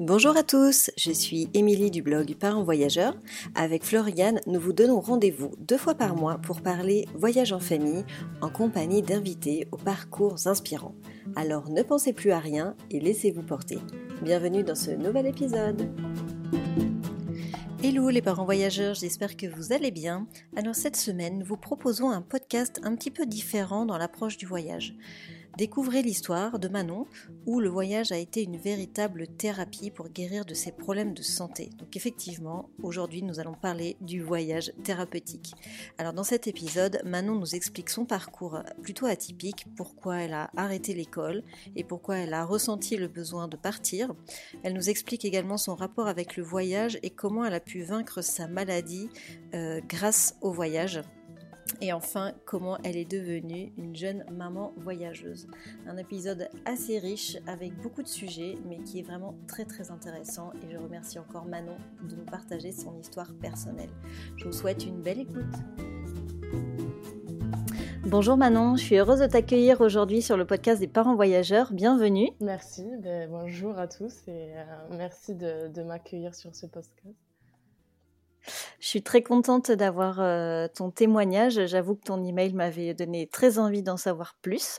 Bonjour à tous, je suis Émilie du blog Parents Voyageurs. Avec Floriane, nous vous donnons rendez-vous deux fois par mois pour parler voyage en famille en compagnie d'invités aux parcours inspirants. Alors ne pensez plus à rien et laissez-vous porter. Bienvenue dans ce nouvel épisode. Hello les parents voyageurs, j'espère que vous allez bien. Alors cette semaine, nous vous proposons un podcast un petit peu différent dans l'approche du voyage. Découvrez l'histoire de Manon où le voyage a été une véritable thérapie pour guérir de ses problèmes de santé. Donc effectivement, aujourd'hui nous allons parler du voyage thérapeutique. Alors dans cet épisode, Manon nous explique son parcours plutôt atypique, pourquoi elle a arrêté l'école et pourquoi elle a ressenti le besoin de partir. Elle nous explique également son rapport avec le voyage et comment elle a pu vaincre sa maladie euh, grâce au voyage. Et enfin, comment elle est devenue une jeune maman voyageuse. Un épisode assez riche avec beaucoup de sujets, mais qui est vraiment très très intéressant. Et je remercie encore Manon de nous partager son histoire personnelle. Je vous souhaite une belle écoute. Bonjour Manon, je suis heureuse de t'accueillir aujourd'hui sur le podcast des parents voyageurs. Bienvenue. Merci, ben, bonjour à tous et euh, merci de, de m'accueillir sur ce podcast. Je suis très contente d'avoir euh, ton témoignage. J'avoue que ton email m'avait donné très envie d'en savoir plus.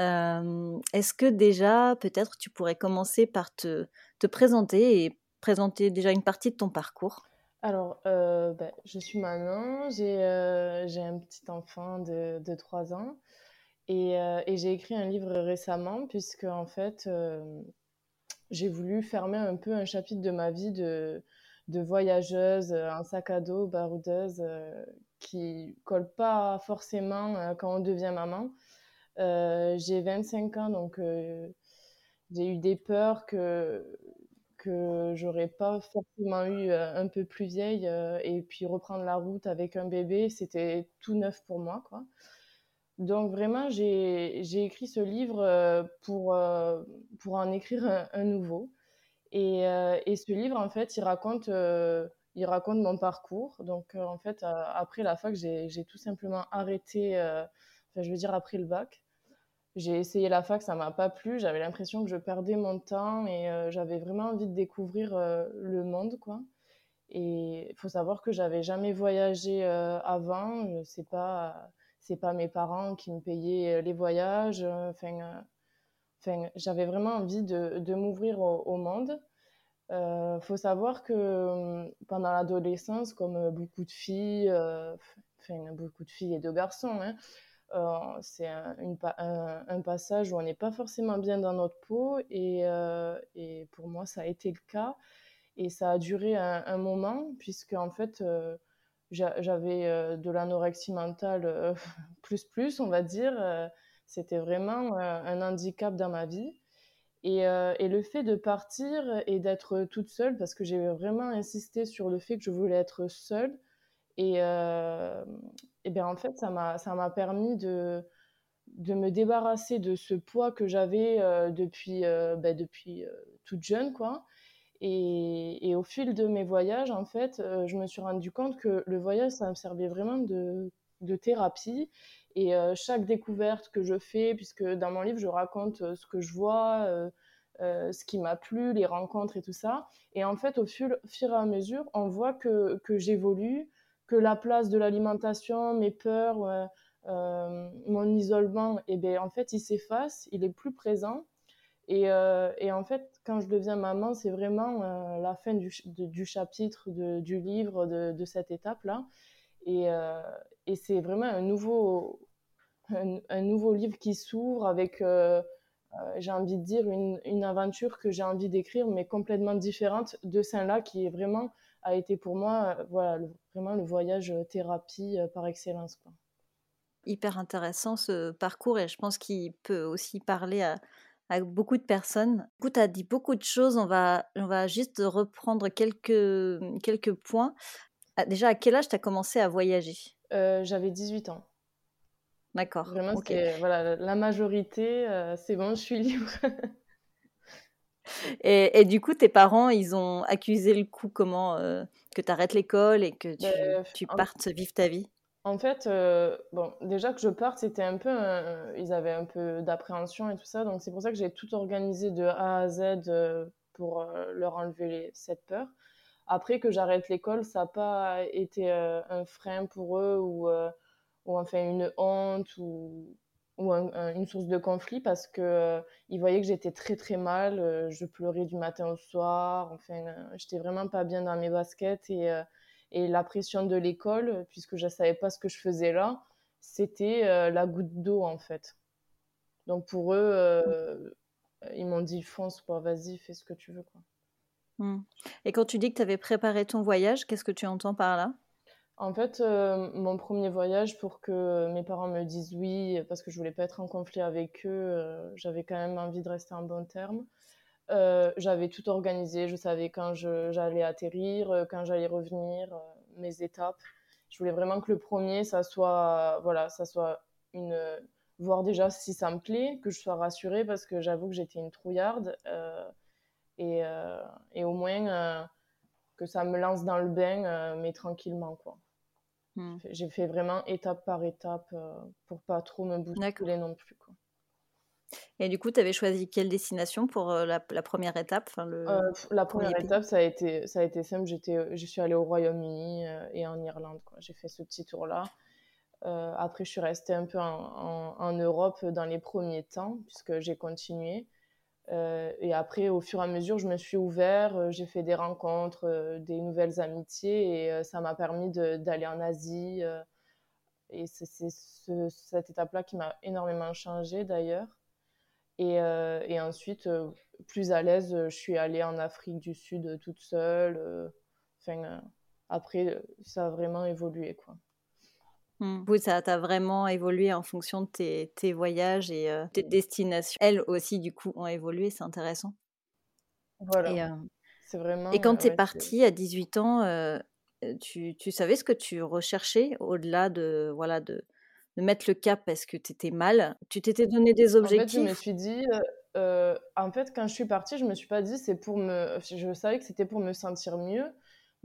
Euh, est-ce que déjà, peut-être, tu pourrais commencer par te, te, présenter et présenter déjà une partie de ton parcours? Alors, euh, ben, je suis Manon, j'ai un petit enfant de, de 3 ans et, et j'ai écrit un livre récemment puisque, en fait, j'ai voulu fermer un peu un chapitre de ma vie de de voyageuse, euh, un sac à dos, baroudeuse, euh, qui colle pas forcément euh, quand on devient maman. j'ai 25 ans, donc j'ai eu des peurs que que j'aurais pas forcément eu un peu plus vieille et puis reprendre la route avec un bébé, c'était tout neuf pour moi, quoi. Donc vraiment, j'ai écrit ce livre pour, pour en écrire un nouveau. Et, euh, et, ce livre, en fait, il raconte, euh, il raconte mon parcours. Donc, euh, en fait, après la fac, j'ai tout simplement arrêté, enfin, je veux dire, après le bac. J'ai essayé la fac, ça m'a pas plu. J'avais l'impression que je perdais mon temps et j'avais vraiment envie de découvrir le monde, quoi. Et il faut savoir que j'avais jamais voyagé avant. C'est pas, c'est pas mes parents qui me payaient les voyages. J'avais vraiment envie de, m'ouvrir au, monde. Il euh, faut savoir que hum, pendant l'adolescence, comme beaucoup de filles, euh, enfin beaucoup de filles et de garçons, hein, euh, c'est un, passage où on n'est pas forcément bien dans notre peau et, et, pour moi ça a été le cas et ça a duré un, un moment puisque en fait j'avais de l'anorexie mentale plus plus on va dire c'était vraiment euh, un handicap dans ma vie. Et, euh, et, le fait de partir et d'être toute seule, parce que j'ai vraiment insisté sur le fait que je voulais être seule. Et, euh, et bien en fait, ça m'a permis de, de me débarrasser de ce poids que j'avais depuis, ben, depuis toute jeune. quoi. Et, et, au fil de mes voyages, en fait, je me suis rendu compte que le voyage, ça me servait vraiment de, de thérapie et euh, chaque découverte que je fais, puisque dans mon livre, je raconte euh, ce que je vois, euh, ce qui m'a plu, les rencontres et tout ça. Et en fait, au fur, et à mesure, on voit que, que j'évolue, que la place de l'alimentation, mes peurs, mon isolement, eh ben, en fait, il s'efface, il est plus présent. Et, et, en fait, quand je deviens maman, c'est vraiment la fin du, du chapitre de, du livre, de, de cette étape-là. Et, et c'est vraiment un nouveau, un, nouveau livre qui s'ouvre avec, euh, euh, j'ai envie de dire, une, une aventure que j'ai envie d'écrire, mais complètement différente de celle-là, qui est vraiment, a été pour moi, euh, voilà, vraiment le voyage thérapie par excellence. Quoi. Hyper intéressant ce parcours et je pense qu'il peut aussi parler à, à beaucoup de personnes. Écoute, tu as dit beaucoup de choses, on va, on va juste reprendre quelques, quelques points. Ah, déjà, à quel âge tu as commencé à voyager? J'avais 18 ans. D'accord. Vraiment, c'est voilà, la majorité, euh, c'est bon, je suis libre. et, et, du coup, tes parents, ils ont accusé le coup comment euh, que tu arrêtes l'école et que tu, ben, tu partes vivre ta vie? En fait, euh, bon, déjà que je parte, c'était un peu, ils avaient un peu d'appréhension et tout ça, donc c'est pour ça que j'ai tout organisé de A à Z pour leur enlever cette peur. Après que j'arrête l'école, ça n'a pas été un frein pour eux ou, ou enfin une honte ou, ou une source de conflit parce que ils voyaient que j'étais très très mal, je pleurais du matin au soir, enfin j'étais vraiment pas bien dans mes baskets et, et la pression de l'école puisque je savais pas ce que je faisais là, c'était la goutte d'eau en fait. Donc pour eux, ils m'ont dit fonce quoi, vas-y fais ce que tu veux quoi. Mmh. Et quand tu dis que tu avais préparé ton voyage, qu'est-ce que tu entends par là? En fait, euh, mon premier voyage, pour que mes parents me disent oui, parce que je voulais pas être en conflit avec eux, euh, j'avais quand même envie de rester en bon terme. Euh, j'avais tout organisé, je savais quand j'allais atterrir, quand j'allais revenir, mes étapes. Je voulais vraiment que le premier, ça soit, voilà, ça soit une, voir déjà si ça me plaît, que je sois rassurée, parce que j'avoue que j'étais une trouillarde et, euh, et au moins euh, que ça me lance dans le bain, euh, mais tranquillement, quoi. Hmm. J'ai fait vraiment étape par étape pour pas trop me bousculer non plus, quoi. Et du coup, tu avais choisi quelle destination pour la, la, première étape le La première étape, ça a, été, ça a été simple. Je suis allée au Royaume-Uni et en Irlande. J'ai fait ce petit tour-là. après, je suis restée un peu en, en, en, Europe dans les premiers temps, puisque j'ai continué. Euh, et après, au fur et à mesure, je me suis ouvert, euh, j'ai fait des rencontres, euh, des nouvelles amitiés et ça m'a permis d'aller en Asie. et c'est cette étape-là qui m'a énormément changé d'ailleurs. Et, ensuite, plus à l'aise, je suis allée en Afrique du Sud toute seule. Après, ça a vraiment évolué. Quoi. Mmh. Oui, ça t'a vraiment évolué en fonction de tes, tes voyages et tes destinations. Elles aussi, du coup, ont évolué, c'est intéressant. Voilà. Et, c'est vraiment. Et quand tu es partie à 18 ans, tu, tu, savais ce que tu recherchais au-delà de, voilà, de, de, mettre le cap parce que tu étais mal? Tu t'étais donné des objectifs En fait, je me suis dit. en fait, quand je suis partie, je me suis pas dit c'est pour me. Je savais que c'était pour me sentir mieux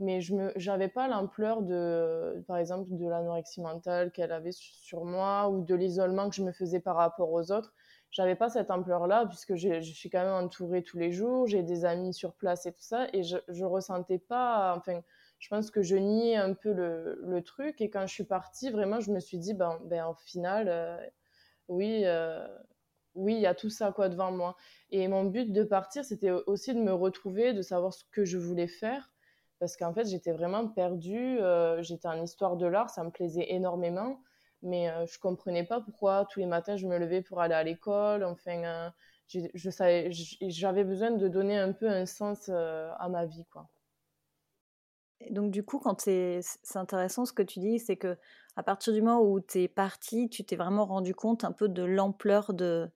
mais je n'avais pas l'ampleur de, par exemple, de l'anorexie mentale qu'elle avait sur moi ou de l'isolement que je me faisais par rapport aux autres. J'avais pas cette ampleur-là puisque je suis quand même entourée tous les jours, j'ai des amis sur place et tout ça, et je, je ressentais pas, enfin, je pense que je niais un peu le, le, truc. Et quand je suis partie, vraiment, je me suis dit, ben, ben au final, euh, oui, euh, oui, il y a tout ça quoi devant moi. Et mon but de partir, c'était aussi de me retrouver, de savoir ce que je voulais faire parce qu'en fait, j'étais vraiment perdue. Euh, j'étais en histoire de l'art, ça me plaisait énormément, mais euh, je comprenais pas pourquoi tous les matins je me levais pour aller à l'école. Enfin, euh, j'avais besoin de donner un peu un sens à ma vie, quoi. donc du coup, quand c'est intéressant ce que tu dis, c'est que à partir du moment où tu es parti, tu t'es vraiment rendu compte un peu de l'ampleur de,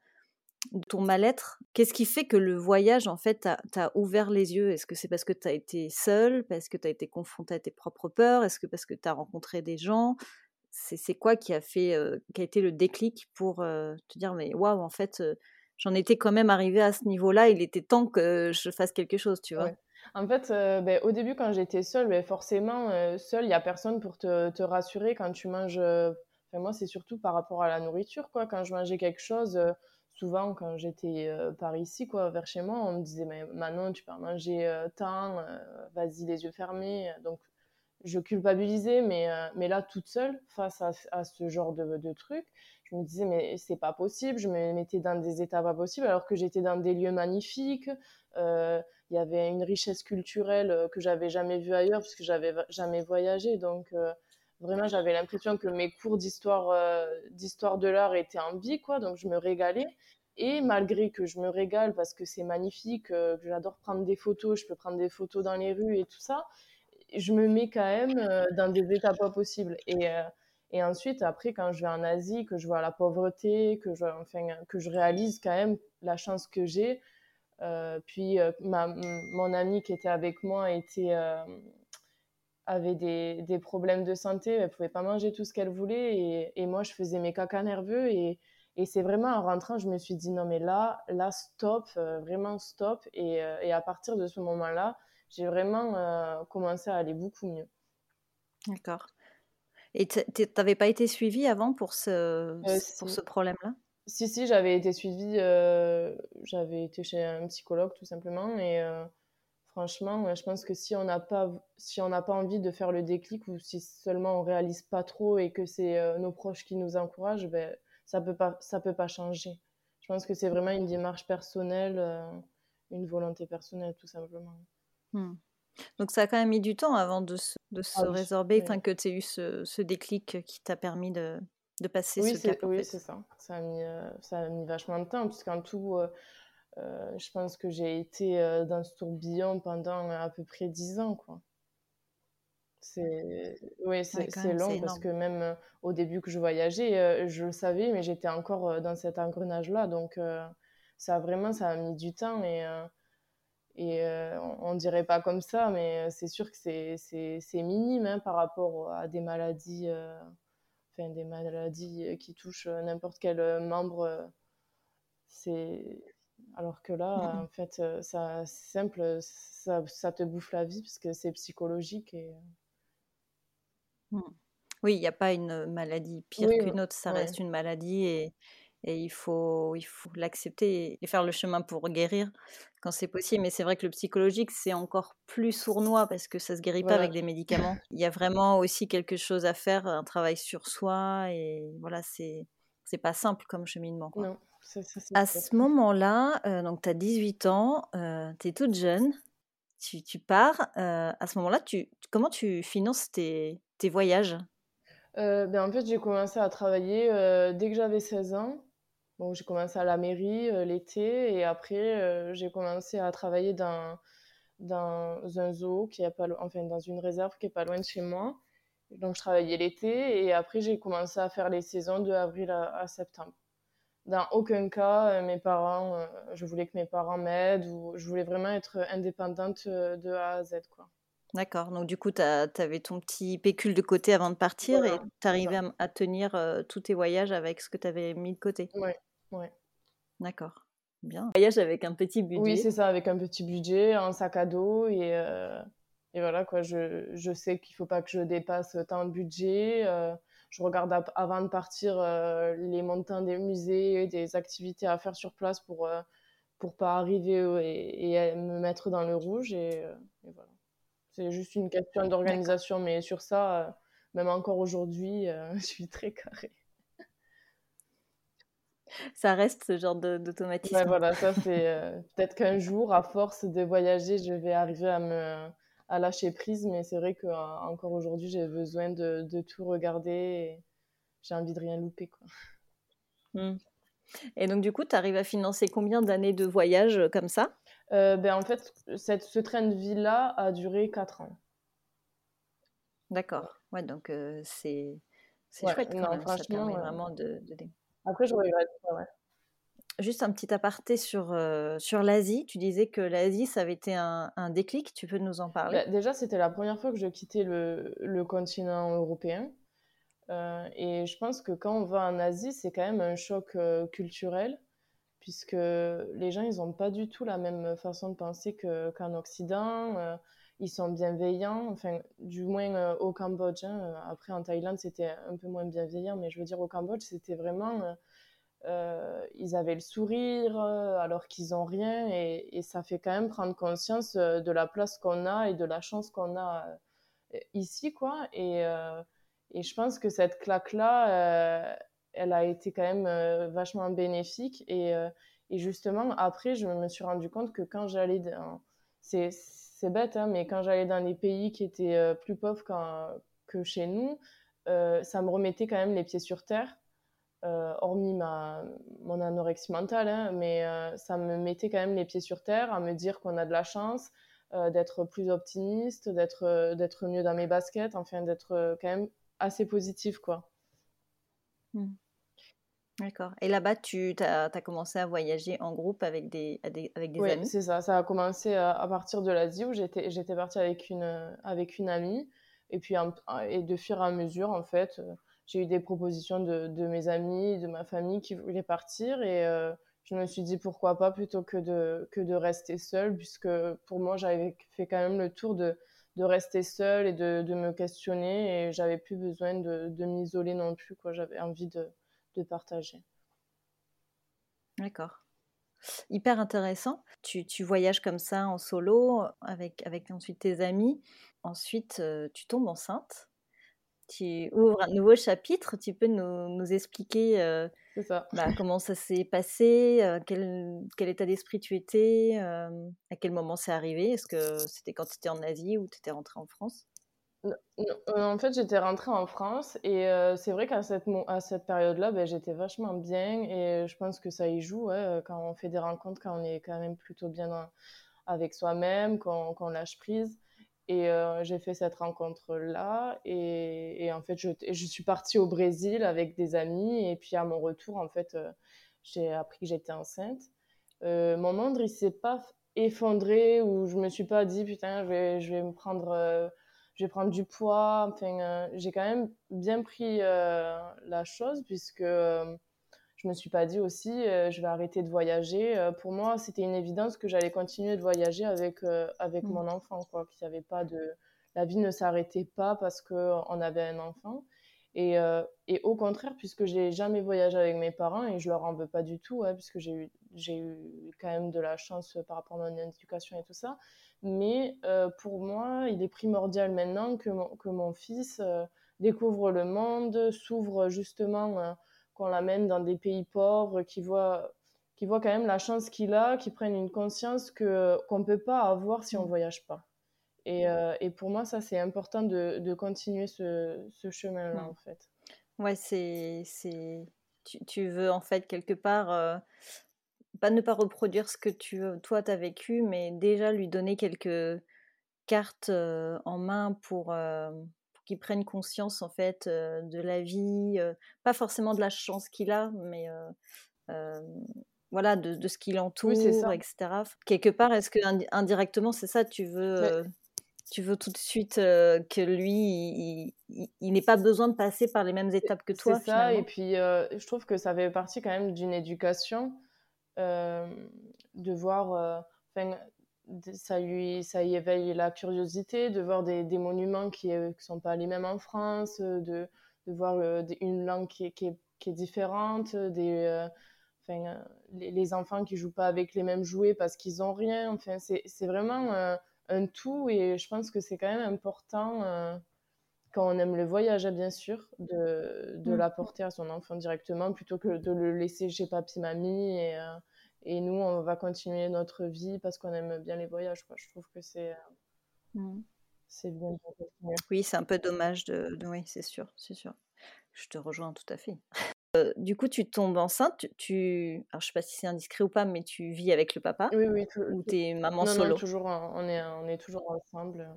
ton mal-être, qu'est-ce qui fait que le voyage, en fait, t'a ouvert les yeux? Est-ce que c'est parce que tu as été seule, parce que tu as été confrontée à tes propres peurs? Est-ce que parce que tu as rencontré des gens? C'est quoi qui a fait, euh, qui a été le déclic pour euh, te dire, mais waouh, en fait, euh, j'en étais quand même arrivée à ce niveau-là, il était temps que je fasse quelque chose, tu vois? En fait, ben, au début, quand j'étais seule, ben, forcément, seule, il n'y a personne pour te, rassurer quand tu manges. Moi, c'est surtout par rapport à la nourriture, quoi. Quand je mangeais quelque chose souvent quand j'étais euh, par ici, quoi, vers chez moi, on me disait Manon, tu peux manger euh, tant, euh, vas-y les yeux fermés. Donc je culpabilisais, mais, mais là toute seule face à, ce genre de, de truc, je me disais mais c'est pas possible. Je me mettais dans des états pas possibles alors que j'étais dans des lieux magnifiques. Il y avait une richesse culturelle que j'avais jamais vue ailleurs puisque j'avais jamais voyagé. Donc vraiment j'avais l'impression que mes cours d'histoire euh, d'histoire de l'art étaient en vie quoi. Donc je me régalais. Et malgré que je me régale parce que c'est magnifique euh, que j'adore prendre des photos je peux prendre des photos dans les rues et tout ça je me mets quand même euh, dans des états pas possibles. Et et ensuite après quand je vais en Asie que je vois la pauvreté que je que je réalise quand même la chance que j'ai puis ma, mon ami qui était avec moi était avait des, des, problèmes de santé, elle pouvait pas manger tout ce qu'elle voulait et, et, moi je faisais mes caca nerveux et, et c'est vraiment en rentrant je me suis dit non mais là là stop euh, vraiment stop et, euh, et, à partir de ce moment-là j'ai vraiment euh, commencé à aller beaucoup mieux. D'accord. Et tu n'avais pas été suivie avant pour ce, pour ce problème-là? Si, si, j'avais été suivie, j'avais été chez un psychologue tout simplement. Et franchement, je pense que si on n'a pas, si on n'a pas envie de faire le déclic ou si seulement on réalise pas trop et que c'est euh, nos proches qui nous encouragent, ben, ça peut pas, ça peut pas changer. Je pense que c'est vraiment une démarche personnelle, une volonté personnelle tout simplement. Hmm. Donc ça a quand même mis du temps avant de se, de se ah résorber, enfin que tu aies eu ce, ce déclic qui t'a permis de, de passer oui, ce cap. Oui, c'est ça. Ça a, mis, euh, ça a mis vachement de temps, puisqu'en tout, euh, euh, je pense que j'ai été dans ce tourbillon pendant à peu près 10 ans. Quoi. C'est c'est long parce que même au début que je voyageais, je le savais, mais j'étais encore dans cet engrenage-là. Donc, ça a vraiment ça a mis du temps et, et on, ne dirait pas comme ça, mais c'est sûr que c'est minime hein, par rapport à des maladies des maladies euh, qui touchent euh, n'importe quel euh, membre. c'est alors que là, en fait, ça, c'est simple, ça, ça, te bouffe la vie parce que c'est psychologique. Et... Mmh. Oui, il n'y a pas une maladie pire qu'une autre, ça reste une maladie et, et il faut il faut l'accepter et faire le chemin pour guérir quand c'est possible. Mais c'est vrai que le psychologique, c'est encore plus sournois parce que ça se guérit pas avec des médicaments. Il y a vraiment aussi quelque chose à faire, un travail sur soi et voilà, c'est c'est pas simple comme cheminement. Non, à ce moment-là, euh, donc tu as 18 ans, euh, tu es toute jeune, tu, tu pars. Euh, à ce moment-là, tu, comment tu finances tes, tes voyages? Ben en fait, j'ai commencé à travailler dès que j'avais 16 ans. Donc, j'ai commencé à la mairie euh, l'été et après, euh, j'ai commencé à travailler dans, dans un zoo qui est pas enfin dans une réserve qui est pas loin de chez moi. Donc, je travaillais l'été et après, j'ai commencé à faire les saisons de avril à, septembre. Dans aucun cas, euh, mes parents, je voulais que mes parents m'aident ou je voulais vraiment être indépendante de A à Z, quoi. D'accord. Donc, du coup, tu avais ton petit pécule de côté avant de partir et tu arrivais à, tenir tous tes voyages avec ce que tu avais mis de côté. Oui, Ouais. D'accord. Bien. Voyage avec un petit budget. Oui, c'est ça, avec un petit budget, un sac à dos et, euh, et voilà quoi. Je, je sais qu'il faut pas que je dépasse tant de budget. Euh, je regarde avant de partir euh, les montants des musées, des activités à faire sur place pour pour pas arriver et, et, me mettre dans le rouge et, et voilà. C'est juste une question d'organisation, mais sur ça, même encore aujourd'hui, je suis très carré ça reste ce genre d'automatisme. Ouais, voilà, ça c'est euh, peut-être qu'un jour, à force de voyager, je vais arriver à me à lâcher prise, mais c'est vrai qu'encore euh, aujourd'hui, j'ai besoin de, de, tout regarder et j'ai envie de rien louper. Quoi. Mmh. Et donc, du coup, tu arrives à financer combien d'années de voyage euh, comme ça? Ben, En fait, cette, ce train de vie-là a duré 4 ans. D'accord. Ouais, donc c'est chouette quand même. Ça permet vraiment de, de... Après, je regrette. Ouais. Juste un petit aparté sur, euh, sur l'Asie. Tu disais que l'Asie, ça avait été un, déclic. Tu peux nous en parler? Bah, Déjà, c'était la première fois que je quittais le, le continent européen. Euh, et je pense que quand on va en Asie, c'est quand même un choc euh, culturel, puisque les gens, ils n'ont pas du tout la même façon de penser qu'en Occident. ils sont bienveillants, enfin, du moins au Cambodge. Hein. Après, en Thaïlande, c'était un peu moins bienveillant, mais je veux dire, au Cambodge, c'était vraiment euh, ils avaient le sourire euh, alors qu'ils n'ont rien et, ça fait quand même prendre conscience euh, de la place qu'on a et de la chance qu'on a ici quoi. Et, et, je pense que cette claque là elle a été quand même vachement bénéfique. Et, et, justement après je me suis rendu compte que quand j'allais dans c'est bête hein, mais quand j'allais dans les pays qui étaient plus pauvres que chez nous ça me remettait quand même les pieds sur terre hormis ma, mon anorexie mentale, hein, mais euh, ça me mettait quand même les pieds sur terre à me dire qu'on a de la chance, euh, d'être plus optimiste, d'être, d'être mieux dans mes baskets, enfin d'être quand même assez positif. Quoi. Mmh. D'accord. Et là-bas, tu as, commencé à voyager en groupe avec des, avec des oui, c'est ça. Ça a commencé à, partir de l'Asie où j'étais, j'étais partie avec une, avec une amie. Et puis, et de fur et à mesure, en fait, j'ai eu des propositions de, de, mes amis, de ma famille qui voulaient partir et euh, je me suis dit pourquoi pas plutôt que de, que de rester seule puisque pour moi j'avais fait quand même le tour de, de rester seule et de, de me questionner et j'avais plus besoin de, de m'isoler non plus j'avais envie de, de partager D'accord. Hyper intéressant. Tu, tu, voyages comme ça en solo avec, avec ensuite tes amis. Ensuite, tu tombes enceinte tu ouvres un nouveau chapitre. Tu peux nous, nous expliquer euh, ça. Bah, comment ça s'est passé, euh, quel, quel, état d'esprit tu étais, euh, à quel moment c'est arrivé? Est-ce que c'était quand tu étais en Asie ou tu étais rentrée en France? En fait, j'étais rentrée en France et c'est vrai qu'à cette, à cette période-là, ben, j'étais vachement bien et je pense que ça y joue quand on fait des rencontres, quand on est quand même plutôt bien avec soi-même, quand, quand on lâche prise. Et j'ai fait cette rencontre-là. Et, en fait, je, je, suis partie au Brésil avec des amis. Et puis à mon retour, en fait, j'ai appris que j'étais enceinte. Mon monde, il s'est pas effondré ou je me suis pas dit, putain, je vais, je vais me prendre, je vais prendre du poids. Enfin, j'ai quand même bien pris la chose puisque je me suis pas dit aussi euh, je vais arrêter de voyager. Euh, pour moi, c'était une évidence que j'allais continuer de voyager avec euh, avec mm. mon enfant quoi, qu'il y avait pas de la vie ne s'arrêtait pas parce que on avait un enfant. Et, et au contraire, puisque j'ai jamais voyagé avec mes parents et je leur en veux pas du tout, hein, puisque j'ai eu, j'ai eu quand même de la chance par rapport à mon éducation et tout ça. Mais pour moi, il est primordial maintenant que mon, que mon fils découvre le monde, s'ouvre justement qu'on l'amène dans des pays pauvres, qui voit qui voit quand même la chance qu'il a, qui prenne une conscience que qu'on ne peut pas avoir si on ne mm. voyage pas. Et, euh, et, pour moi, ça, c'est important de, de, continuer ce, ce chemin-là, mm. en fait. Ouais, c'est... Tu, tu, veux, en fait, quelque part, euh, pas ne pas reproduire ce que tu, toi, tu as vécu, mais déjà lui donner quelques cartes euh, en main pour, qu'il prenne conscience en fait de la vie, pas forcément de la chance qu'il a, mais voilà de, ce qui l'entoure, etc. Quelque part, est-ce que indirectement c'est ça Tu veux tu veux tout de suite que lui, il, n'ait pas besoin de passer par les mêmes étapes que toi. C'est ça, et puis je trouve que ça fait partie quand même d'une éducation de voir ça lui ça y éveille la curiosité de voir des, des monuments qui ne sont pas les mêmes en France, de, de voir euh, une langue qui est, qui est, qui est différente, des, euh, enfin, les, les, enfants qui jouent pas avec les mêmes jouets parce qu'ils ont rien. Enfin, c'est vraiment euh, un tout et je pense que c'est quand même important quand on aime le voyage, bien sûr, de, de mmh. l'apporter à son enfant directement plutôt que de le laisser chez papy, mamie et et nous, on va continuer notre vie parce qu'on aime bien les voyages. Quoi. Je trouve que c'est euh, mmh. c'est bien de continuer. Oui, c'est un peu dommage de. oui, c'est sûr, c'est sûr. Je te rejoins tout à fait. Euh, du coup, tu tombes enceinte. Tu, alors je sais pas si c'est indiscret ou pas, mais tu vis avec le papa. Oui, oui. ou t'es maman solo. Non, toujours. On est, on est toujours ensemble.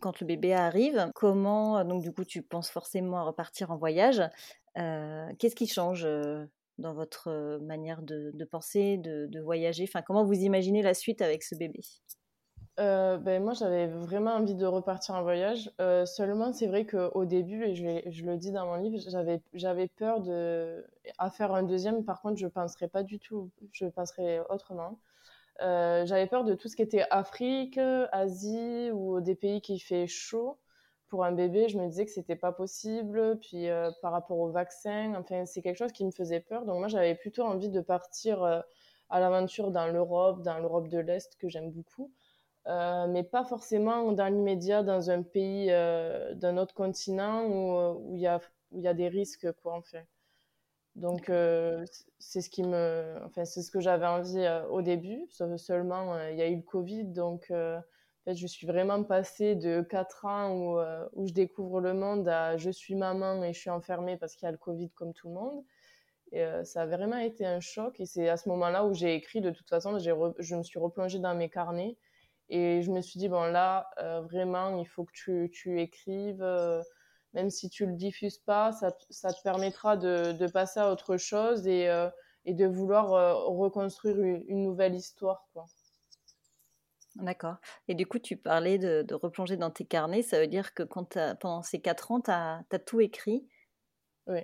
Quand le bébé arrive, comment donc du coup tu penses forcément à repartir en voyage euh, Qu'est-ce qui change dans votre manière de, penser, de, voyager? Enfin, Comment vous imaginez la suite avec ce bébé? Euh, ben, moi, j'avais vraiment envie de repartir en voyage. Euh, seulement, c'est vrai qu'au début, et je, le dis dans mon livre, j'avais, peur de à faire un deuxième. Par contre, je ne penserais pas du tout. Je penserais autrement. Euh, j'avais peur de tout ce qui était Afrique, Asie ou des pays qui fait chaud pour un bébé, je me disais que c'était pas possible. Puis euh, par rapport au vaccin, enfin, c'est quelque chose qui me faisait peur. Donc moi, j'avais plutôt envie de partir euh, à l'aventure dans l'Europe, dans l'Europe de l'Est que j'aime beaucoup, euh, mais pas forcément dans l'immédiat dans un pays d'un autre continent où il y a où il y a des risques quoi en fait. Donc c'est ce qui me, enfin c'est ce que j'avais envie au début. Seulement il y a eu le Covid, donc je suis vraiment passée de 4 ans où, euh, où, je découvre le monde à je suis maman et je suis enfermée parce qu'il y a le Covid comme tout le monde. Euh, ça a vraiment été un choc. Et c'est à ce moment-là où j'ai écrit, de toute façon, je me suis replongée dans mes carnets. Et je me suis dit, bon, là, euh, vraiment, il faut que tu, tu écrives. même si tu le diffuses pas, ça, ça te permettra de, de, passer à autre chose et, et de vouloir reconstruire une, une nouvelle histoire. Quoi. D'accord. Et du coup, tu parlais de, replonger dans tes carnets. Ça veut dire que quand pendant ces quatre ans, tu as, tout écrit? Oui,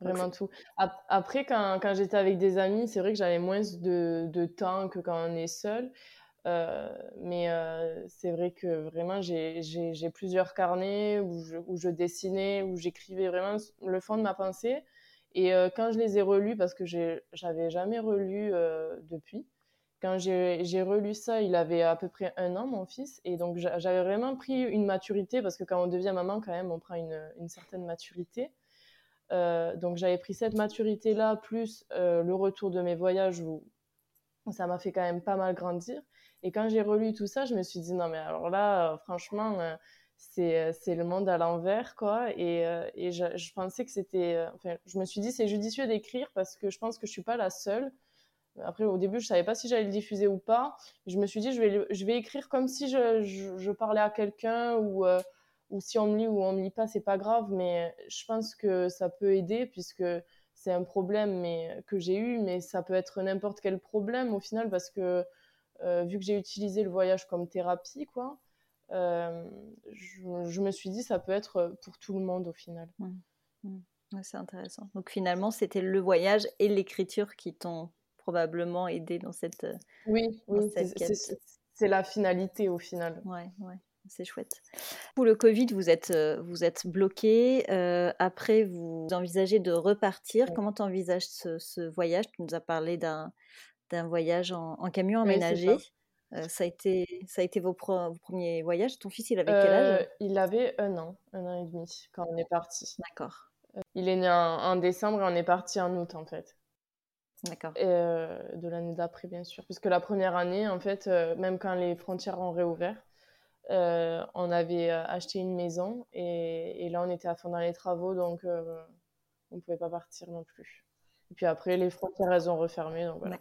vraiment tout. Après, quand, j'étais avec des amis, c'est vrai que j'avais moins de, temps que quand on est seul. Euh, mais euh, c'est vrai que vraiment, j'ai plusieurs carnets où je, où je dessinais, où j'écrivais vraiment le fond de ma pensée. Et quand je les ai relus, parce que j'avais jamais relu depuis, quand j'ai relu ça, il avait à peu près un an, mon fils. Et donc, j'avais vraiment pris une maturité, parce que quand on devient maman, quand même, on prend une, certaine maturité. Euh, donc, j'avais pris cette maturité-là, plus euh, le retour de mes voyages où ça m'a fait quand même pas mal grandir. Et quand j'ai relu tout ça, je me suis dit, non, mais alors là, euh, franchement, c'est le monde à l'envers, quoi. Et, je, je, pensais que c'était. Enfin, je me suis dit, c'est judicieux d'écrire parce que je pense que je suis pas la seule. Après, au début, je savais pas si j'allais le diffuser ou pas. Je me suis dit, je vais, je vais écrire comme si je, je, parlais à quelqu'un ou, euh, ou si on me lit ou on me lit pas, c'est pas grave. Mais je pense que ça peut aider puisque c'est un problème que j'ai eu, mais ça peut être n'importe quel problème au final parce que euh, vu que j'ai utilisé le voyage comme thérapie, quoi, euh, je, me suis dit, ça peut être pour tout le monde au final. C'est intéressant. Donc finalement, c'était le voyage et l'écriture qui t'ont probablement aidé dans cette. Euh, oui, c'est la finalité au final. Ouais, ouais. C'est chouette. Pour le Covid, vous êtes, euh, vous êtes bloqué. Euh, après, vous envisagez de repartir. Comment tu envisages ce, voyage? Tu nous as parlé d'un voyage en, camion aménagé. ça. a été, ça a été vos, premiers voyages. Ton fils, il avait quel âge? Il avait un an, un an et demi quand on est parti. D'accord. il est né en, décembre et on est parti en août en fait. D'accord. Euh, de l'année d'après, bien sûr. Puisque la première année, en fait, euh, même quand les frontières ont réouvert, euh, on avait acheté une maison et, là, on était à fond dans les travaux, donc on ne pouvait pas partir non plus. Et puis après, les frontières, elles ont refermé. Donc voilà.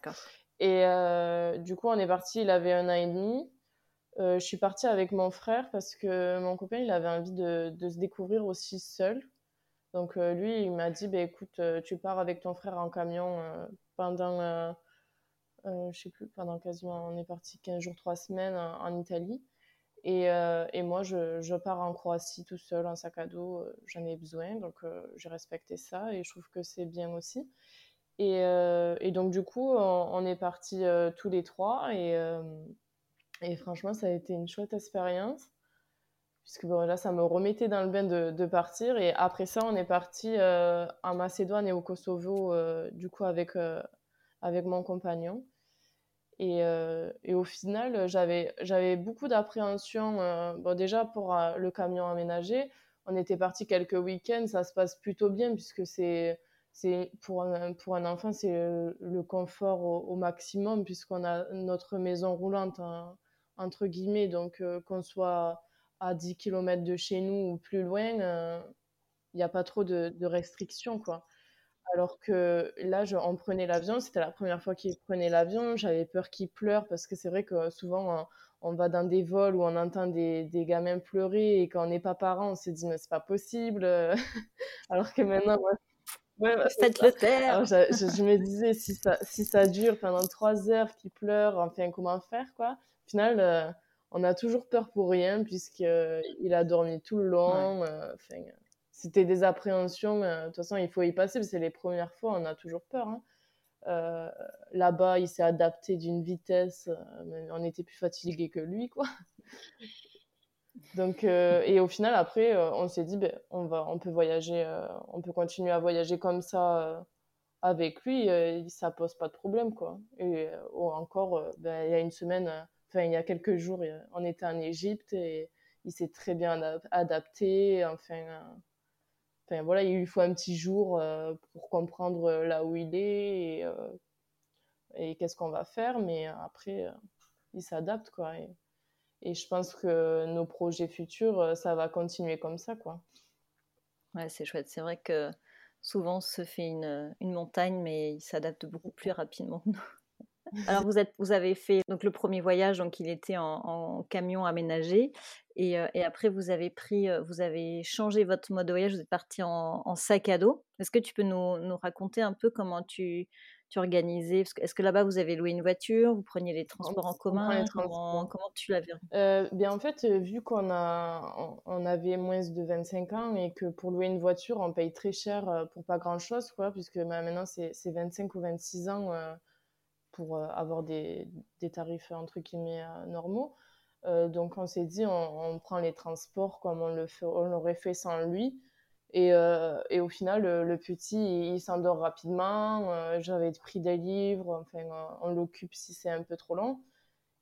Et du coup, on est parti, il avait un an et demi. je suis partie avec mon frère parce que mon copain, il avait envie de, de se découvrir aussi seul. Donc lui, il m'a dit, bah, écoute, tu pars avec ton frère en camion pendant, euh, euh, je sais plus, pendant quasiment, on est parti 15 jours, 3 semaines en, Italie. Et, euh, et, moi, je, je, pars en Croatie tout seul, en sac à dos, j'en ai besoin, donc j'ai respecté ça et je trouve que c'est bien aussi. Et, et, donc, du coup, on, est partis tous les trois et, et, franchement, ça a été une chouette expérience. Puisque bon, là, ça me remettait dans le bain de, partir. Et après ça, on est parti en Macédoine et au Kosovo, du coup, avec, avec mon compagnon. Et, euh, et, au final, j'avais, beaucoup d'appréhension. Euh, bon, déjà, pour euh, le camion aménagé, on était parti quelques week-ends, ça se passe plutôt bien puisque c'est, pour, un, pour un enfant, c'est le, confort au, maximum puisqu'on a notre maison roulante, entre guillemets. Donc, qu'on soit à 10 km de chez nous ou plus loin, il n'y a pas trop de, de restrictions, quoi. Alors que là, je, on prenait l'avion, c'était la première fois qu'il prenait l'avion, j'avais peur qu'il pleure parce que c'est vrai que souvent on, va dans des vols où on entend des, des gamins pleurer et quand on n'est pas parent, on se dit mais c'est pas possible. alors que maintenant, ouais, faites le taire. Je, me disais si ça, si ça dure pendant trois heures qu'il pleure, enfin comment faire quoi. Au final, euh, on a toujours peur pour rien puisqu'il a dormi tout le long. Euh, c'était des appréhensions. Euh, de toute façon, il faut y passer, c'est les premières fois, on a toujours peur. Hein. Euh, là-bas, il s'est adapté d'une vitesse, euh, on était plus fatigué que lui, quoi. Donc, et au final, après, on s'est dit, ben, on va, on peut voyager, on peut continuer à voyager comme ça avec lui, ça pose pas de problème, quoi. Et encore, ben, il y a une semaine, enfin, il y a quelques jours, on était en Égypte et il s'est très bien adapté. Enfin, voilà, il lui faut un petit jour euh, pour comprendre euh, là où il est et, euh, qu'est-ce qu'on va faire. Mais après, il s'adapte, quoi. Et, je pense que nos projets futurs, ça va continuer comme ça, quoi. Ouais, c'est chouette. C'est vrai que souvent, on se fait une, une montagne, mais il s'adapte beaucoup plus rapidement. Alors vous, êtes, vous avez fait donc le premier voyage, donc il était en, camion aménagé, et, euh, et, après vous avez pris, euh, vous avez changé votre mode de voyage, vous êtes parti en, sac à dos. Est-ce que tu peux nous, nous, raconter un peu comment tu, tu organisais? Est-ce que là-bas vous avez loué une voiture, vous preniez les transports en commun? comment, comment, tu l'avais euh, Bien en fait, vu qu'on a, on avait moins de 25 ans et que pour louer une voiture on paye très cher pour pas grand-chose, quoi, puisque bah, maintenant c'est 25 ou 26 ans pour euh, avoir des, des, tarifs entre guillemets euh, normaux. Euh, donc on s'est dit on, prend les transports comme on l'aurait fait sans lui. Et, et au final, le, petit, il, s'endort rapidement. J'avais pris des livres, enfin, on l'occupe si c'est un peu trop long.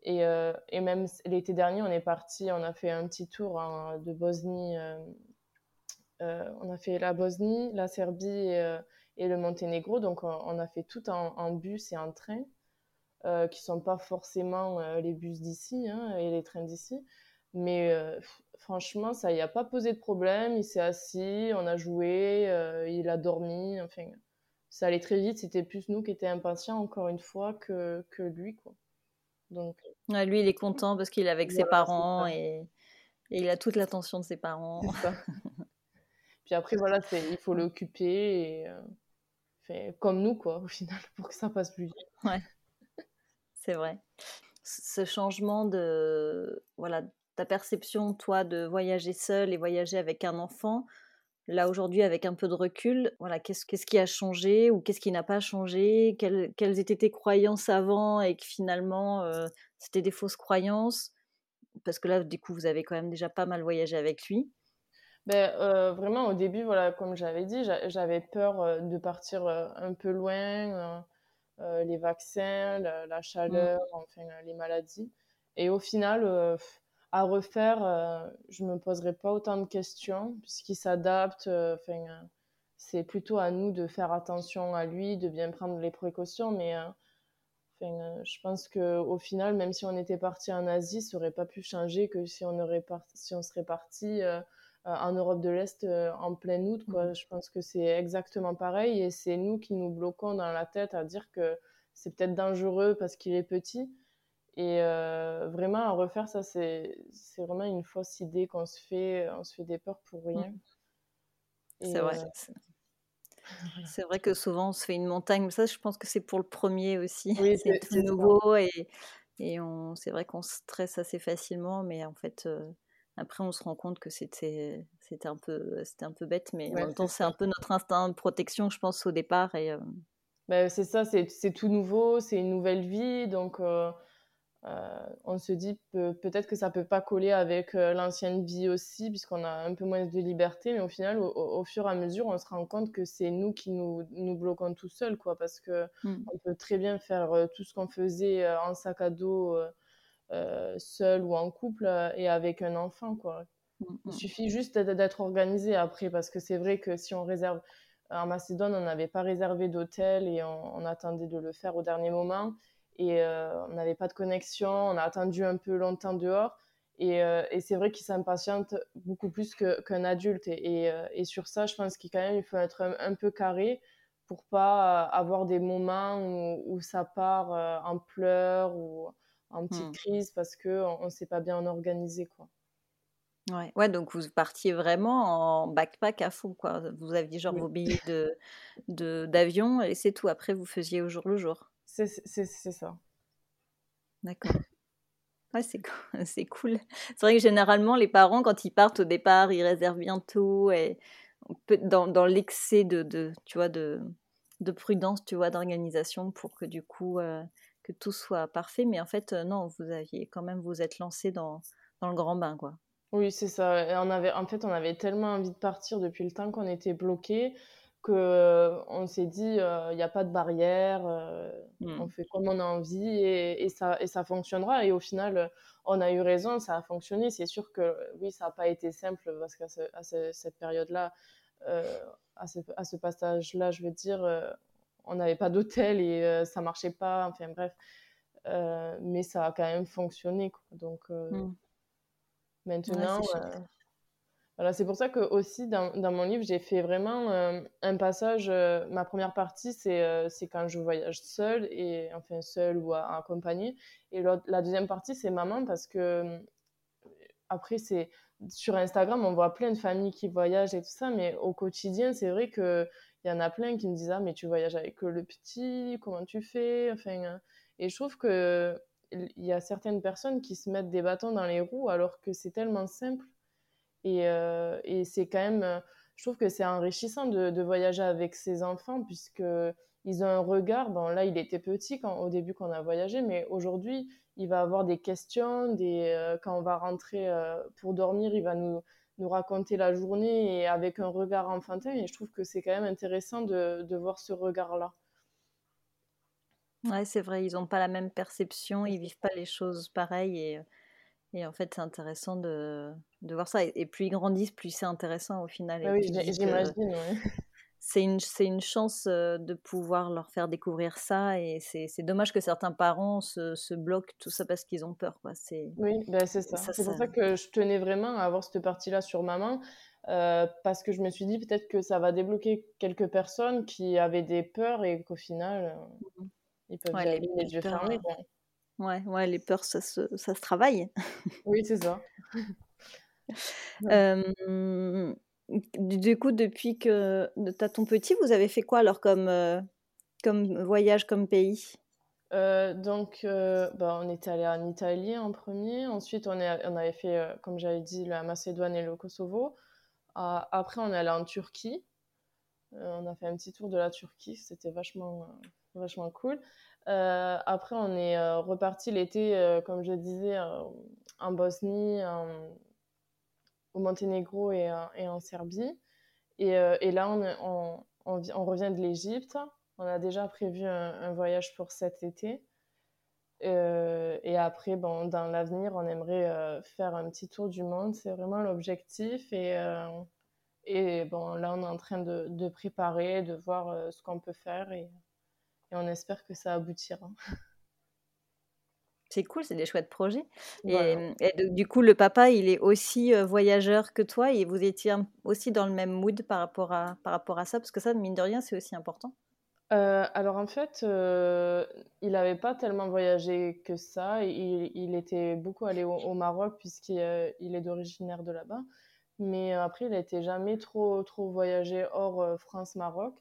Et, et même l'été dernier, on est parti, on a fait un petit tour de Bosnie. on a fait la Bosnie, la Serbie et, et le Monténégro. Donc, on, a fait tout en, bus et en train, euh, qui sont pas forcément les bus d'ici hein, et les trains d'ici. Mais franchement, ça n'y a pas posé de problème. Il s'est assis, on a joué, il a dormi. Enfin, ça allait très vite. C'était plus nous qui étions impatients, encore une fois, que, que lui. Quoi. Donc, lui, il est content parce qu'il est avec ses parents et, et, il a toute l'attention de ses parents. Puis après, voilà, il faut l'occuper. Et, comme nous, quoi, au final, pour que ça passe plus vite. Ouais, c'est vrai. Ce changement de, voilà, ta perception, toi, de voyager seul et voyager avec un enfant, là aujourd'hui avec un peu de recul, voilà, qu'est-ce, qu'est-ce qui a changé ou qu'est-ce qui n'a pas changé? Quelles, étaient tes croyances avant et que finalement euh, c'était des fausses croyances? Parce que là, du coup, vous avez quand même déjà pas mal voyagé avec lui. Ben, euh, vraiment, au début, voilà, comme j'avais dit, j'avais peur euh, de partir un peu loin, les vaccins, la, chaleur, mmh. enfin, les maladies. Et au final, à refaire, je ne me poserai pas autant de questions, puisqu'il s'adapte. Enfin, c'est plutôt à nous de faire attention à lui, de bien prendre les précautions, mais enfin, je pense qu'au final, même si on était parti en Asie, ça n'aurait pas pu changer que si on, aurait si on serait parti euh, en Europe de l'Est euh, en plein août. Quoi. Mmh. Je pense que c'est exactement pareil et c'est nous qui nous bloquons dans la tête à dire que c'est peut-être dangereux parce qu'il est petit. Et euh, vraiment, à refaire ça, c'est vraiment une fausse idée qu'on se fait. On se fait des peurs pour rien. Mmh. C'est vrai. C'est vrai que souvent on se fait une montagne, mais ça, je pense que c'est pour le premier aussi. Oui, c'est tout nouveau et, et c'est vrai qu'on stresse assez facilement, mais en fait, après, on se rend compte que c'était c'était un peu c'était un peu bête, mais en même temps, c'est un peu notre instinct de protection, je pense, au départ. Et euh bah, c'est ça, c'est tout nouveau, c'est une nouvelle vie, donc euh, euh, on se dit peut-être que ça peut pas coller avec l'ancienne vie aussi, puisqu'on a un peu moins de liberté, mais au final, au, fur et à mesure, on se rend compte que c'est nous qui nous, nous bloquons tout seuls, quoi, parce que mmh. on peut très bien faire tout ce qu'on faisait en sac à dos seul ou en couple euh, et avec un enfant. Quoi. Mm, Il mm. suffit juste d'être organisé après, parce que c'est vrai que si on réserve en Macédoine, on n'avait pas réservé d'hôtel et on, attendait de le faire au dernier moment. Et euh, on n'avait pas de connexion, on a attendu un peu longtemps dehors. Et, et c'est vrai qu'il s'impatiente beaucoup plus qu'un adulte. Et, et, sur ça, je pense qu'il quand même il faut être un, peu carré pour pas avoir des moments où, où ça part en pleurs ou en petite mmh. crise parce qu'on ne s'est pas bien organisé. Quoi. Ouais. ouais, donc vous partiez vraiment en backpack à fond. Quoi. Vous aviez genre vos billets de, d'avion et c'est tout. Après, vous faisiez au jour le jour. C'est, ça. D'accord. Ouais, c'est, c'est cool. C'est vrai que généralement, les parents, quand ils partent au départ, ils réservent bien tout. Et dans, dans l'excès de, de, tu vois, de, de prudence, tu vois, d'organisation pour que du coup, euh, que tout soit parfait, mais en fait, euh, non, vous aviez quand même, vous êtes lancé dans, dans le grand bain, quoi. Oui, c'est ça. Et on avait, en fait, on avait tellement envie de partir depuis le temps qu'on était bloqué que euh, on s'est dit, il euh, n'y a pas de barrière, mmh. on fait comme on a envie et, et, ça, et ça fonctionnera. Et au final, on a eu raison, ça a fonctionné. C'est sûr que oui, ça n'a pas été simple parce qu'à cette période-là, à ce, à ce passage-là, je veux dire, on n'avait pas d'hôtel et euh, ça marchait pas. Enfin bref, euh, mais ça a quand même fonctionné. Donc euh, mmh. maintenant, voilà, c'est pour ça que aussi dans, mon livre, j'ai fait vraiment un passage. ma première partie, c'est c'est quand je voyage seule et enfin seule ou accompagnée. Et la deuxième partie, c'est maman parce que après c'est sur Instagram, on voit plein de familles qui voyagent et tout ça, mais au quotidien, c'est vrai que il y en a plein qui me disent ah mais tu voyages avec le petit comment tu fais? Enfin euh, et je trouve que il y a certaines personnes qui se mettent des bâtons dans les roues alors que c'est tellement simple. Et, euh, et c'est quand même euh, je trouve que c'est enrichissant de, de, voyager avec ses enfants puisque ils ont un regard. Bon là il était petit quand au début qu'on a voyagé mais aujourd'hui il va avoir des questions, des, quand on va rentrer pour dormir, il va nous, nous raconter la journée et avec un regard enfantin. Et je trouve que c'est quand même intéressant de, de voir ce regard-là. Ouais, c'est vrai, ils n'ont pas la même perception, ils vivent pas les choses pareilles et, et en fait c'est intéressant de, de voir ça. Et, plus ils grandissent, plus c'est intéressant au final. Ah oui, j'imagine. Une, c'est une chance de pouvoir leur faire découvrir ça et c'est, c'est dommage que certains parents se, se, bloquent tout ça parce qu'ils ont peur. Quoi. C'est, oui, ben c'est ça. c'est pour ça que je tenais vraiment à avoir cette partie-là sur ma main. parce que je me suis dit peut-être que ça va débloquer quelques personnes qui avaient des peurs et qu'au final, mmh ils peuvent ouais, les, les, yeux fermés. Ouais, ouais, les peurs, ça se, ça se travaille. Oui, c'est ça. euh, du coup, depuis que tu as ton petit, vous avez fait quoi alors comme, euh, comme voyage, comme pays? Euh, donc, euh, bah, on était allé en Italie en premier. Ensuite, on, est, on avait fait, comme j'avais dit, la Macédoine et le Kosovo. après, on est allé en Turquie. on a fait un petit tour de la Turquie. C'était vachement, vachement cool. après, on est reparti l'été, comme je disais, en Bosnie, au Monténégro et, en Serbie. Et, et là, on, revient de l'Égypte. On a déjà prévu un, voyage pour cet été. et après, bon, dans l'avenir, on aimerait faire un petit tour du monde. C'est vraiment l'objectif. Et, bon, là, on est en train de, préparer, de voir ce qu'on peut faire. Et on espère que ça aboutira. C'est cool, c'est des chouettes projets. Et, du coup, le papa, il est aussi voyageur que toi et vous étiez aussi dans le même mood par rapport à, par rapport à ça, parce que ça, mine de rien, c'est aussi important. alors en fait, il n'avait pas tellement voyagé que ça. Il, il était beaucoup allé au, Maroc puisqu'il il est d'originaire de là-bas. Mais après, il n'était jamais trop, trop voyagé hors France-Maroc.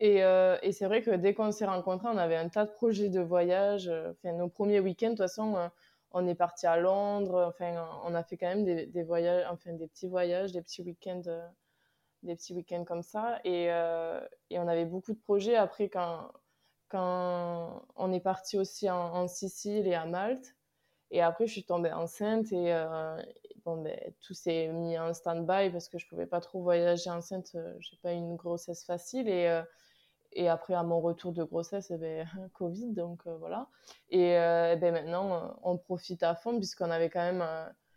Et, euh, et c'est vrai que dès qu'on s'est rencontrés, on avait un tas de projets de voyage. Euh, enfin, nos premiers week-ends, de toute façon, euh, on est parti à Londres. Enfin, on a fait quand même des, voyages, enfin, des petits voyages, des petits week-ends, des petits week-ends comme ça. Et, et, on avait beaucoup de projets. Après, quand, quand on est parti aussi en, Sicile et à Malte. Et après, je suis tombée enceinte et bon, ben, tout s'est mis en stand-by parce que je pouvais pas trop voyager enceinte. J'ai pas une grossesse facile et et après, à mon retour de grossesse, eh ben, Covid, donc euh, voilà. Et euh, eh ben, maintenant, euh, on profite à fond puisqu'on avait quand même,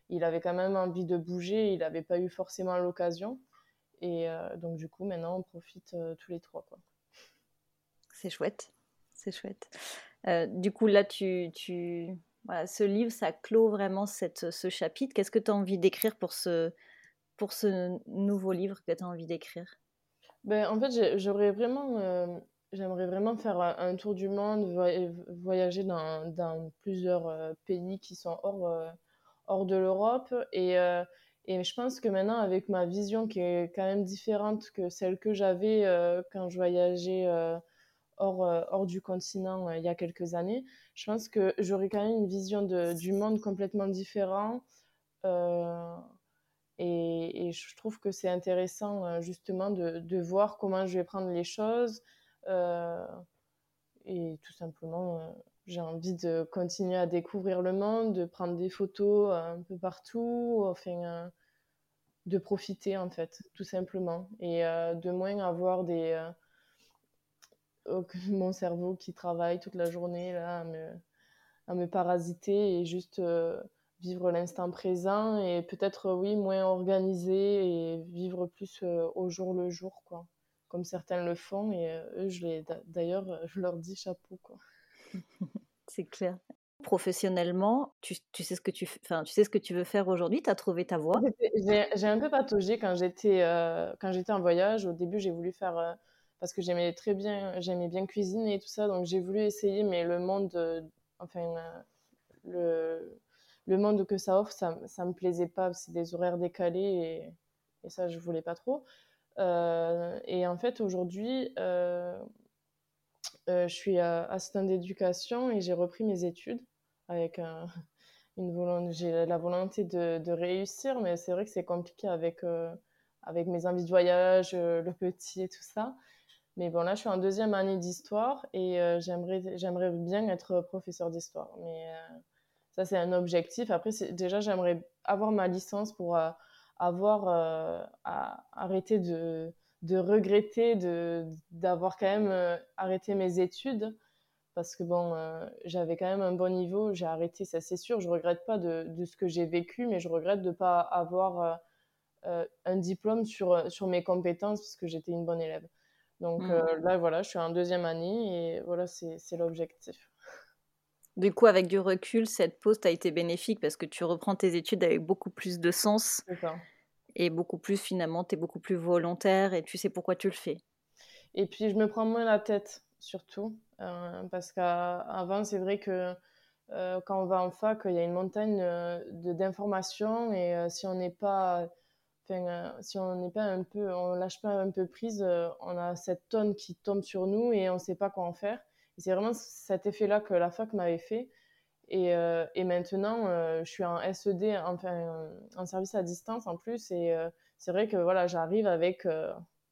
il avait quand même envie de bouger, il n'avait pas eu forcément l'occasion. Et donc, du coup, maintenant, on profite tous les trois. C'est chouette, c'est chouette. du coup, là, tu, tu... Ce livre, ça clôt vraiment cette, ce chapitre. Qu'est-ce que tu as envie d'écrire pour ce, pour ce nouveau livre que tu as envie d'écrire? Ben, en fait, j'aurais vraiment, euh, j'aimerais vraiment faire un, tour du monde, voyager dans, plusieurs euh, pays qui sont hors, euh, hors de l'Europe. Et, et je pense que maintenant, avec ma vision qui est quand même différente que celle que j'avais quand je voyageais hors, hors du continent il y a quelques années, je pense que j'aurais quand même une vision de, du monde complètement différente. Et, je trouve que c'est intéressant euh, justement de, voir comment je vais prendre les choses. Euh, et tout simplement, euh, j'ai envie de continuer à découvrir le monde, de prendre des photos un peu partout, enfin, de profiter en fait, tout simplement. Et de moins avoir des, mon cerveau qui travaille toute la journée là, à me parasiter et juste vivre l'instant présent et peut-être, oui, moins organisé et vivre plus euh, au jour le jour, quoi. Comme certains le font et euh, eux, je les, d'ailleurs, euh, je leur dis chapeau, quoi. C'est clair. Professionnellement, tu, tu, sais ce que tu, enfin, tu sais ce que tu veux faire aujourd'hui? Tu as trouvé ta voie? J'ai un peu pataugé quand j'étais quand j'étais en voyage. Au début, j'ai voulu faire parce que j'aimais très bien, j'aimais bien cuisiner et tout ça, donc j'ai voulu essayer, mais le monde, enfin, le, le monde que ça offre, ça, ça me plaisait pas. C'est des horaires décalés et, ça, je voulais pas trop. Euh, et en fait, aujourd'hui, euh, euh, je suis assistante d'éducation et j'ai repris mes études avec une volonté, j'ai la volonté de, de, réussir, mais c'est vrai que c'est compliqué avec, avec mes envies de voyage, le petit et tout ça. Mais bon, là, je suis en deuxième année d'histoire et j'aimerais, j'aimerais bien être professeur d'histoire. Mais ça, c'est un objectif. Après, déjà, j'aimerais avoir ma licence pour avoir à arrêter de, de regretter d'avoir quand même arrêté mes études parce que bon, j'avais quand même un bon niveau, j'ai arrêté, ça c'est sûr, je regrette pas de, de ce que j'ai vécu, mais je regrette de ne pas avoir un diplôme sur, sur mes compétences parce que j'étais une bonne élève. Donc mmh. là, voilà, je suis en deuxième année et voilà, c'est l'objectif. Du coup, avec du recul, cette pause t'a été bénéfique parce que tu reprends tes études avec beaucoup plus de sens. Et beaucoup plus, finalement, tu es beaucoup plus volontaire et tu sais pourquoi tu le fais. Et puis, je me prends moins la tête, surtout. Euh, parce qu'avant, c'est vrai que euh, quand on va en fac, il y a une montagne euh, d'informations et si on n'est pas. si on n'est pas un peu, on lâche pas un peu prise, on a cette tonne qui tombe sur nous et on ne sait pas quoi en faire c'est vraiment cet effet-là que la fac m'avait fait. Et, euh, et maintenant, euh, je suis en SED, enfin, en service à distance en plus. Et euh, c'est vrai que voilà, j'arrive avec,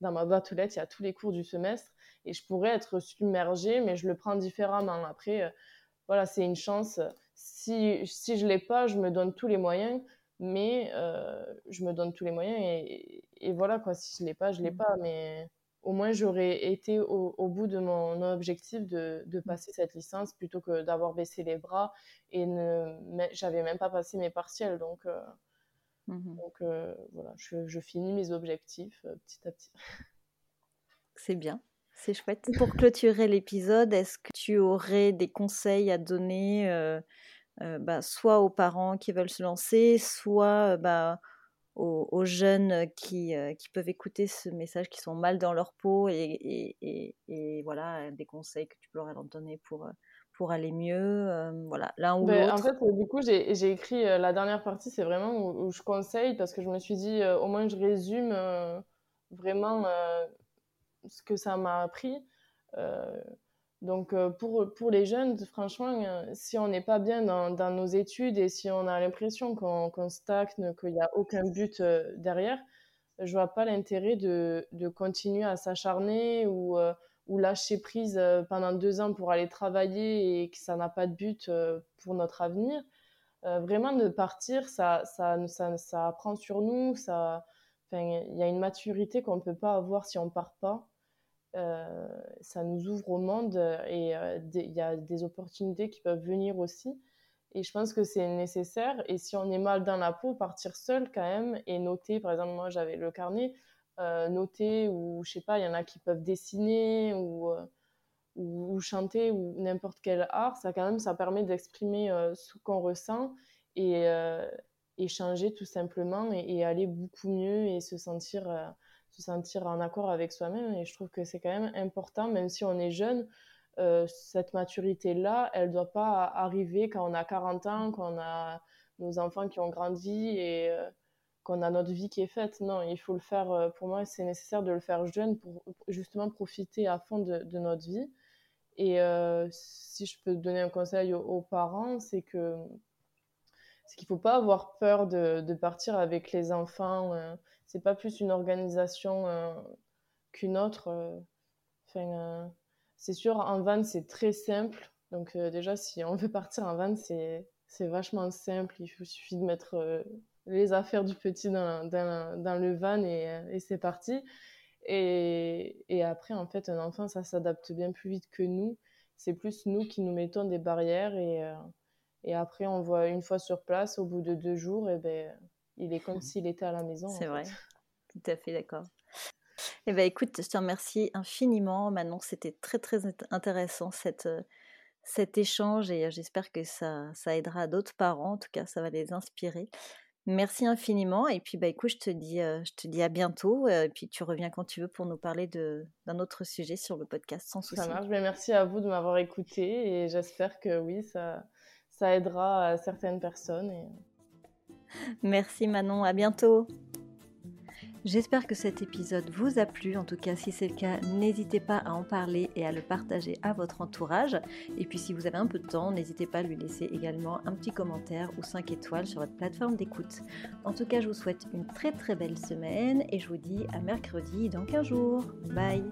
dans ma boîte aux lettres, il y a tous les cours du semestre. Et je pourrais être submergée, mais je le prends différemment. Après, voilà, c'est une chance. Si, si je ne l'ai pas, je me donne tous les moyens. Mais je me donne tous les moyens. Et, et voilà, quoi, si je ne l'ai pas, je ne l'ai mmh. pas. Mais au moins j'aurais été au, bout de mon objectif de, de, mmh. passer cette licence plutôt que d'avoir baissé les bras et ne j'avais même pas passé mes partiels. Donc euh, mmh donc euh, voilà je, je, finis mes objectifs euh, petit à petit. C'est bien c'est chouette. Pour clôturer l'épisode est-ce que tu aurais des conseils à donner bah, soit aux parents qui veulent se lancer soit bah, aux, jeunes qui, qui, peuvent écouter ce message, qui sont mal dans leur peau et, et, et, voilà, des conseils que tu peux leur donner pour, pour aller mieux, voilà, l'un ou ben. En fait, du coup, j'ai écrit la dernière partie, c'est vraiment où, je conseille parce que je me suis dit, au moins je résume vraiment ce que ça m'a appris. Donc euh, pour, pour les jeunes, franchement, euh, si on n'est pas bien dans, nos études et si on a l'impression qu'on stagne, qu'il n'y a aucun but euh, derrière, je vois pas l'intérêt de, de, continuer à s'acharner ou, ou, lâcher prise pendant deux ans pour aller travailler et que ça n'a pas de but pour notre avenir. vraiment, de partir, ça, ça, ça, ça apprend sur nous. Il y a une maturité qu'on ne peut pas avoir si on ne part pas. Euh, ça nous ouvre au monde et euh, il y a des opportunités qui peuvent venir aussi. Et je pense que c'est nécessaire. Et si on est mal dans la peau, partir seul quand même et noter, par exemple, moi j'avais le carnet, euh, noter ou je sais pas, il y en a qui peuvent dessiner ou, ou, chanter ou n'importe quel art, ça quand même, ça permet d'exprimer ce qu'on ressent et échanger tout simplement et, aller beaucoup mieux et se sentir se sentir en accord avec soi-même. Et je trouve que c'est quand même important, même si on est jeune, euh, cette maturité-là, elle ne doit pas arriver quand on a 40 ans, quand on a nos enfants qui ont grandi et euh, qu'on a notre vie qui est faite. Non, il faut le faire, euh, pour moi, c'est nécessaire de le faire jeune pour justement profiter à fond de, notre vie. Et si je peux donner un conseil aux, parents, c'est que c'est qu'il ne faut pas avoir peur de, partir avec les enfants c'est pas plus une organisation euh, qu'une autre. Euh, euh, c'est sûr, en van, c'est très simple. Donc, déjà, si on veut partir en van, c'est vachement simple. Il suffit de mettre les affaires du petit dans, dans, le van et, c'est parti. Et, et, après, en fait, un enfant, ça s'adapte bien plus vite que nous. C'est plus nous qui nous mettons des barrières et, et après, on voit une fois sur place, au bout de deux jours, et ben, il est comme s'il était à la maison. C'est vrai, tout à fait d'accord. Eh ben, écoute, je te remercie infiniment. Manon, c'était très très intéressant cette, euh, cet échange et euh, j'espère que ça, ça aidera d'autres parents. En tout cas, ça va les inspirer. Merci infiniment. Et puis, bah, écoute, je te dis, euh, je te dis à bientôt. et puis, tu reviens quand tu veux pour nous parler d'un autre sujet sur le podcast, sans souci. Ça marche. Mais merci à vous de m'avoir écouté et j'espère que oui, ça, ça aidera certaines personnes. Et... Merci Manon, à bientôt. J'espère que cet épisode vous a plu. En tout cas, si c'est le cas, n'hésitez pas à en parler et à le partager à votre entourage. Et puis, si vous avez un peu de temps, n'hésitez pas à lui laisser également un petit commentaire ou 5 étoiles sur votre plateforme d'écoute. En tout cas, je vous souhaite une très très belle semaine et je vous dis à mercredi dans 15 jours. Bye